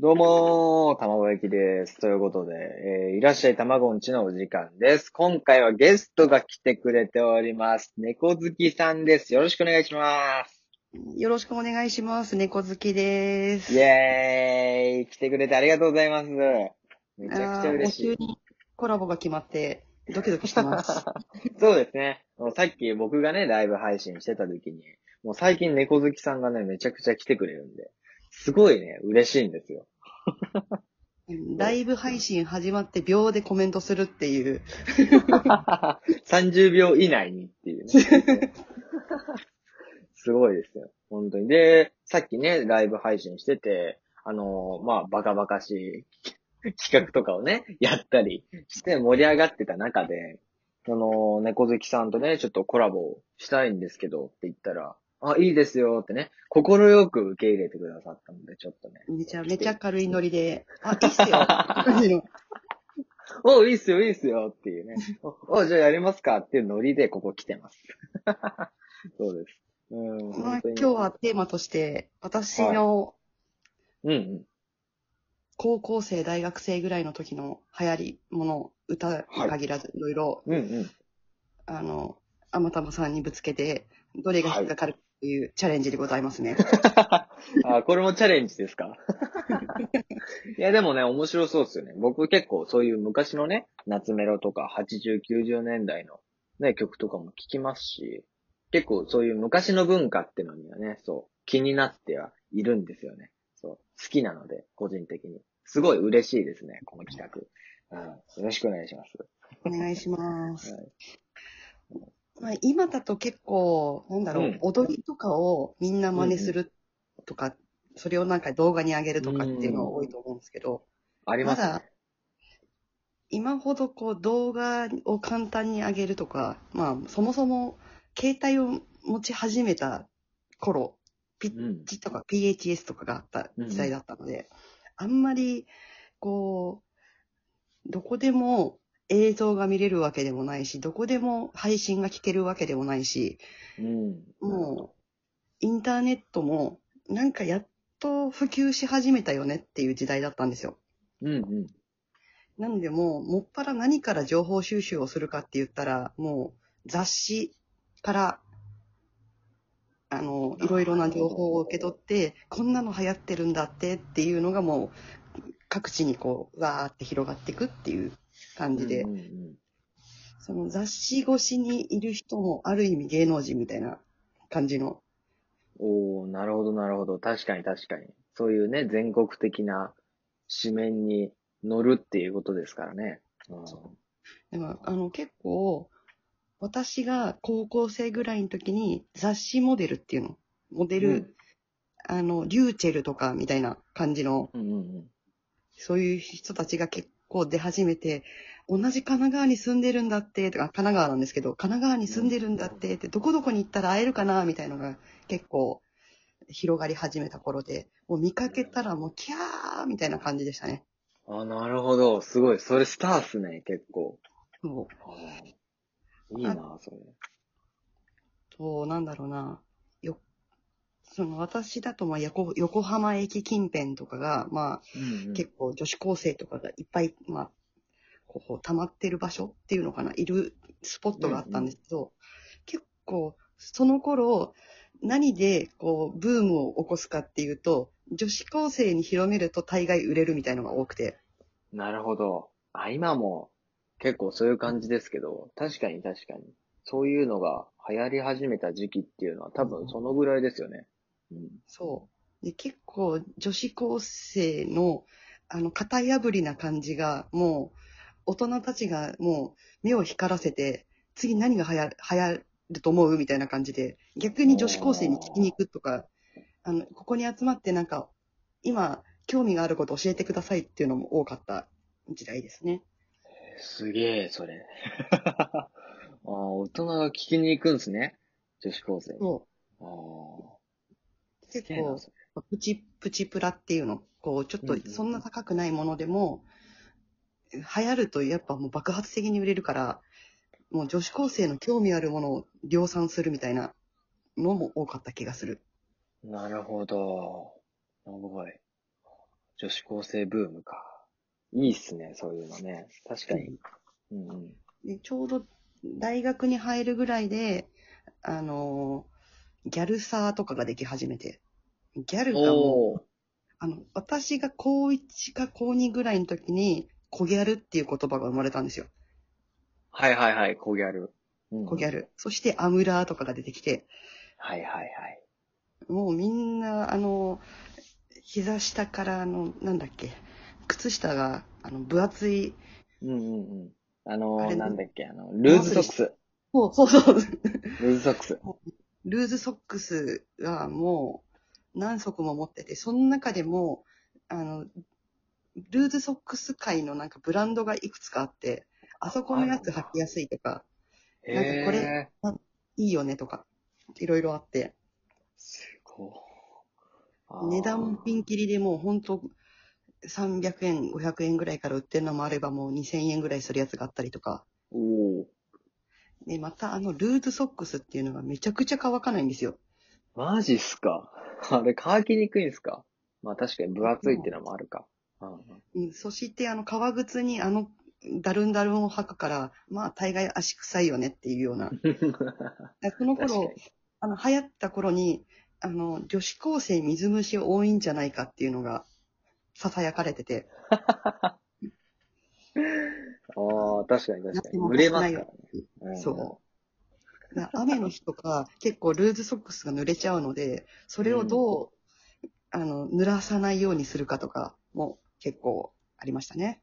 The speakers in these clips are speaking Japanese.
どうもー、卵焼きです。ということで、えーいらっしゃい卵んちのお時間です。今回はゲストが来てくれております。猫好きさんです。よろしくお願いします。よろしくお願いします。猫好きです。イェーイ来てくれてありがとうございます。めちゃくちゃ嬉しい。にコラボが決まって、ドキドキしてます。そうですね。さっき僕がね、ライブ配信してた時に、もう最近猫好きさんがね、めちゃくちゃ来てくれるんで、すごいね、嬉しいんですよ。ライブ配信始まって秒でコメントするっていう。30秒以内にっていうね。すごいですよ。本当に。で、さっきね、ライブ配信してて、あのーまあ、バカバカしい企画とかをね、やったりして盛り上がってた中で、その、猫好きさんとね、ちょっとコラボしたいんですけどって言ったら、あ、いいですよってね、心よく受け入れてくださったので、ちょっとね。めちゃめちゃ軽いノリで、あ、いいっすよ。お、いいっすよ、いいっすよっていうね。お、おじゃあやりますかっていうノリでここ来てます。そうです。うん、まあ。今日はテーマとして、私のうんうん。高校生、大学生ぐらいの時の流行りもの、歌に限らず、いろいろ、うんうん。あの、あまたまさんにぶつけて、どれが引っかかるかというチャレンジでございますね。あ、これもチャレンジですか？いや、でもね、面白そうですよね。僕結構そういう昔のね、夏メロとか80、90年代のね、曲とかも聴きますし、結構そういう昔の文化ってのにはね、そう、気になってはいるんですよね。そう、好きなので、個人的に。すごい嬉しいですね、この企画。うん、よろしくお願いします。お願いします。はいまあ、今だと結構、なんだろう、うん。踊りとかをみんな真似するとか、それをなんか動画に上げるとかっていうのが多いと思うんですけど、ありますね。まだ今ほどこう動画を簡単に上げるとか、まあそもそも携帯を持ち始めた頃、ピッチとか PHS とかがあった時代だったので、あんまりこう、どこでも映像が見れるわけでもないし、どこでも配信が聞けるわけでもないし、うん。もう、インターネットも、なんかやっと普及し始めたよねっていう時代だったんですよ。うんうん。なのでもう、もっぱら何から情報収集をするかって言ったら、もう雑誌から、あの、いろいろな情報を受け取って、こんなの流行ってるんだってっていうのがもう、各地にこう、わーって広がっていくっていう感じで、うんうんうん。その雑誌越しにいる人もある意味芸能人みたいな感じの。おー、なるほど、なるほど。確かに確かに。そういうね、全国的な紙面に乗るっていうことですからね。うん。でも、あの、結構、私が高校生ぐらいの時に雑誌モデルっていうの、モデル、うん。あの、リューチェルとかみたいな感じの、うんうん。そういう人たちが結構出始めて、同じ神奈川に住んでるんだって、とか、神奈川なんですけど、神奈川に住んでるんだって、って、どこどこに行ったら会えるかな、みたいなのが結構広がり始めた頃で、もう見かけたらもうキャーみたいな感じでしたね。うん。あ、なるほど。すごい。それスターっすね、結構。いいなそれ。と、なんだろうな、よ、その私だとまあ横横浜駅近辺とかが、まあうんうん結構女子高生とかがいっぱい、まあ、こう溜まってる場所っていうのかな、いるスポットがあったんですけど、結構その頃、何でこうブームを起こすかっていうと、女子高生に広めると大概売れるみたいのが多くて、なるほど。あ、今も結構そういう感じですけど、確かに確かに。そういうのが流行り始めた時期っていうのは多分そのぐらいですよね。うん。そう。で、結構女子高生の、あの、型破りな感じが、もう、大人たちがもう目を光らせて、次何が流行流行ると思うみたいな感じで、逆に女子高生に聞きに行くとか、あの、ここに集まってなんか、今、興味があること教えてくださいっていうのも多かった時代ですね。すげえ、それ。あー大人が聞きに行くんですね。女子高生に。そあーう。結構、プチ、プチプラっていうの、こう、ちょっとそんな高くないものでも、流行るとやっぱもう爆発的に売れるから、もう女子高生の興味あるものを量産するみたいなのも多かった気がする。なるほど。すごい。女子高生ブームか。いいっすね、そういうのね。確かに。うんうん。でちょうど大学に入るぐらいで、あのーギャルサーとかができ始めて。ギャルがもう。あの、私が高1か高2ぐらいの時に、コギャルっていう言葉が生まれたんですよ。はいはいはい、コギャル。うんコギャル。そしてアムラーとかが出てきて、はいはいはい。もうみんな、あの、膝下から、あの、なんだっけ、靴下が、あの、分厚い、うんうんうん。あのー、あなんだっけ、あの、ルーズソックス。そうそうそう、ルーズソックス。ルーズソックスがもう何足も持ってて、その中でも、あの、ルーズソックス界のなんかブランドがいくつかあって、あそこのやつ履きやすいとか、なんかこれへいいよねとか、いろいろあって、ーすごい。値段ピンキリでもうほんと300円、500円ぐらいから売ってるのもあればもう2000円ぐらいするやつがあったりとか。おー。で、またあのルーズソックスっていうのがめちゃくちゃ乾かないんですよ。マジっすか？あれ乾きにくいんすか？まあ確かに分厚いってのもあるか。うんうんうんそしてあの革靴にあのダルンダルンを履くから、まあ大概足臭いよねっていうような。でその頃あの流行った頃に、あの女子高生水虫多いんじゃないかっていうのが囁かれてて、ああ、確かに確かに。夏も蒸れますからね。んそう。雨の日とか結構ルーズソックスが濡れちゃうので、それをどう、あの、濡らさないようにするかとかも結構ありましたね。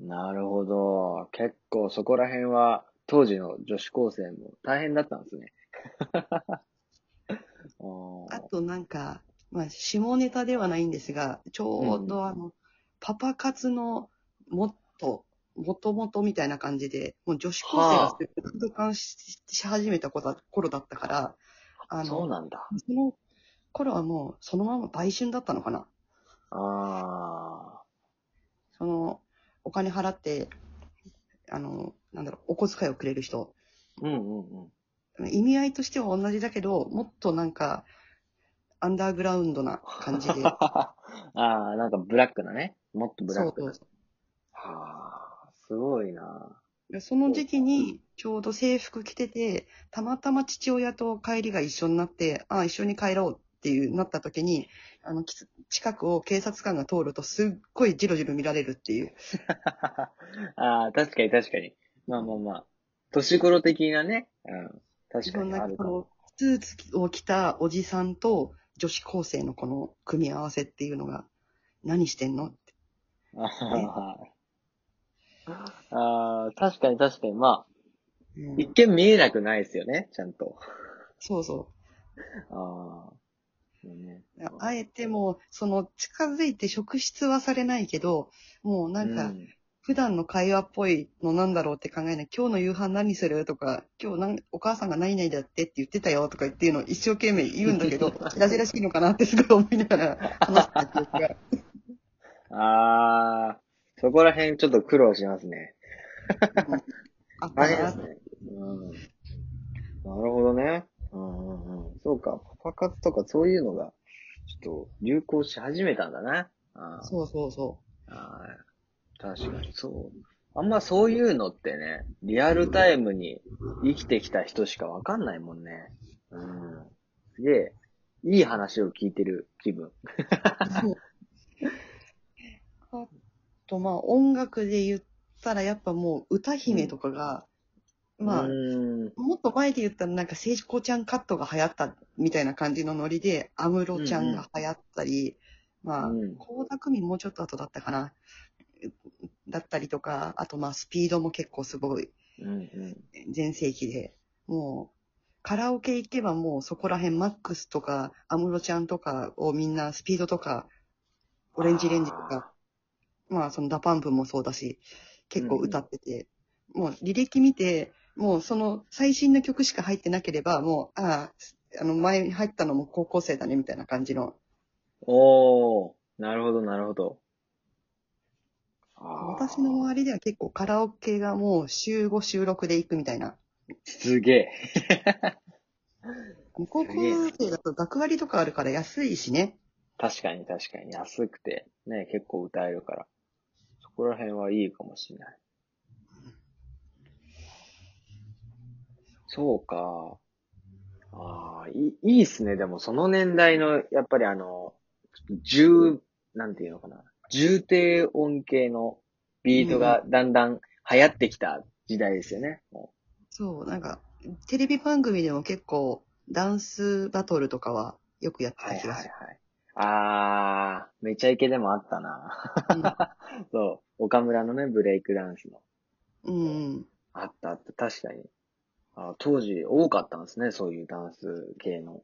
なるほど。結構そこら辺は当時の女子高生も大変だったんですね。あとなんか、まあ、下ネタではないんですが、ちょうどあの、パパ活のもっと、もともとみたいな感じで、もう女子高生が空間しし始めた頃だ頃だったから、あの、そうなんだ。その頃はもうそのまま売春だったのかな。あその、お金払って、あの、なんだろう、お小遣いをくれる人。あ。うんうんうん。意味合いとしては同じだけど、もっとなんか、アンダーグラウンドな感じで。ああ、なんかブラックなね。もっとブラックな。そうそうはあ、すごいな。でその時期にちょうど制服着てて、たまたま父親と帰りが一緒になって、ああ、一緒に帰ろうっていうなった時に、あの、き近くを警察官が通るとすっごいジロジロ見られるっていう。ああ、確かに確かに。まあまあまあ。年頃的なね。うん。確かにあるかも。スーツを着たおじさんと女子高生のこの組み合わせっていうのが、何してんのって。あーあー、確かに確かに。まあ、うん一見見えなくないですよね、ちゃんと。そうそああ。ね、う。あえてもう、その、近づいて職質はされないけど、もうなんか、うん普段の会話っぽいのなんだろうって考えない。今日の夕飯何するとか、今日なんお母さんが何々だってって言ってたよとか言っていうのを一生懸命言うんだけど、らしらしいのかなってすごい思いながら話した記憶が。ああ、そこら辺ちょっと苦労しますね。あ大変ですね。うん。なるほどね。うんうんうん。そうか、パパ活とかそういうのが、ちょっと流行し始めたんだな。あーそうそうそあー確かにそう。あんまそういうのってね、リアルタイムに生きてきた人しかわかんないもんね。うん。すげえ、いい話を聞いてる気分。う。あと、まあ、音楽で言ったらやっぱもう歌姫とかが、まあ。もっと前で言ったらなんか聖子ちゃんカットが流行ったみたいな感じのノリで、安室ちゃんが流行ったり、まあうん、倖田來未もうちょっと後だったかな。だったりとか、あとまあスピードも結構すごい。全盛期で、もう、カラオケ行けばもうそこら辺マックスとか、安室ちゃんとかをみんなスピードとか、オレンジレンジとか、まあそのダパンプもそうだし、結構歌ってて、もう履歴見て、もうその最新の曲しか入ってなければ、もう、ああ、あの前に入ったのも高校生だねみたいな感じの、おー、なるほど、なるほど。私の周りでは結構カラオケがもう週5週6で行くみたいな。すげえ。高校生だと学割とかあるから安いしね。確かに確かに。安くて、ね、結構歌えるから。そこら辺はいいかもしれない。そうか。ああ、いい、いいっすね。でもその年代の、やっぱりあの、重、なんていうのかな。重低音系のビートがだんだん流行ってきた時代ですよね。もそう、なんか、テレビ番組でも結構、ダンスバトルとかはよくやってうはいた気がする。はいはい。ああ、めちゃイケでもあったな。そう。岡村のね、ブレイクダンスの。うん。うん。あったあった。確かに。あ当時多かったんですね。そういうダンス系の。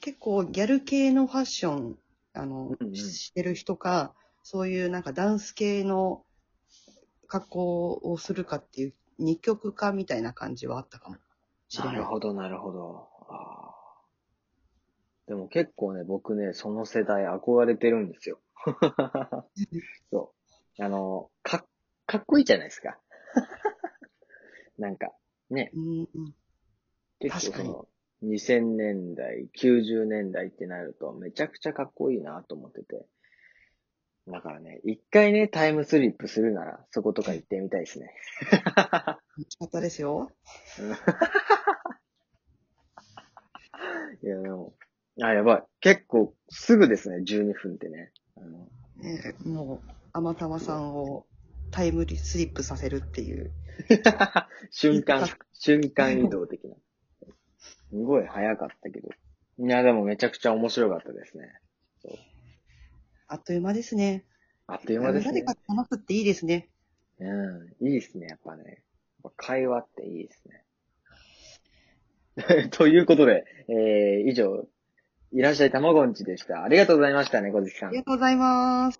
結構ギャル系のファッション、あの、うんうんしてる人か、そういうなんかダンス系の格好をするかっていう二極化みたいな感じはあったかもしれな。ないるほど、なるほど。でも結構ね、僕ね、その世代憧れてるんですよ。そう。あの、か、かっこいいじゃないですか。なんか、ね、うんうん。結構その、2000年代、90年代ってなると、めちゃくちゃかっこいいなと思ってて。だからね、一回ね、タイムスリップするなら、そことか行ってみたいですね。楽しかですよ。いや、でも、あ、やばい。結構、すぐですね、12分ってね。あのね、もう、あまたまさんをタイムスリップさせるっていう。瞬間、瞬間移動的な。すごい早かったけど。いや、でもめちゃくちゃ面白かったですね。あっという間ですね。あっという間ですね誰。かと話すっていいですね。うん、いいですね、やっぱね。会話っていいですね。ということで、えー、以上、いらっしゃいたまごんちでした。ありがとうございましたね、小月さんあり。がとうございます。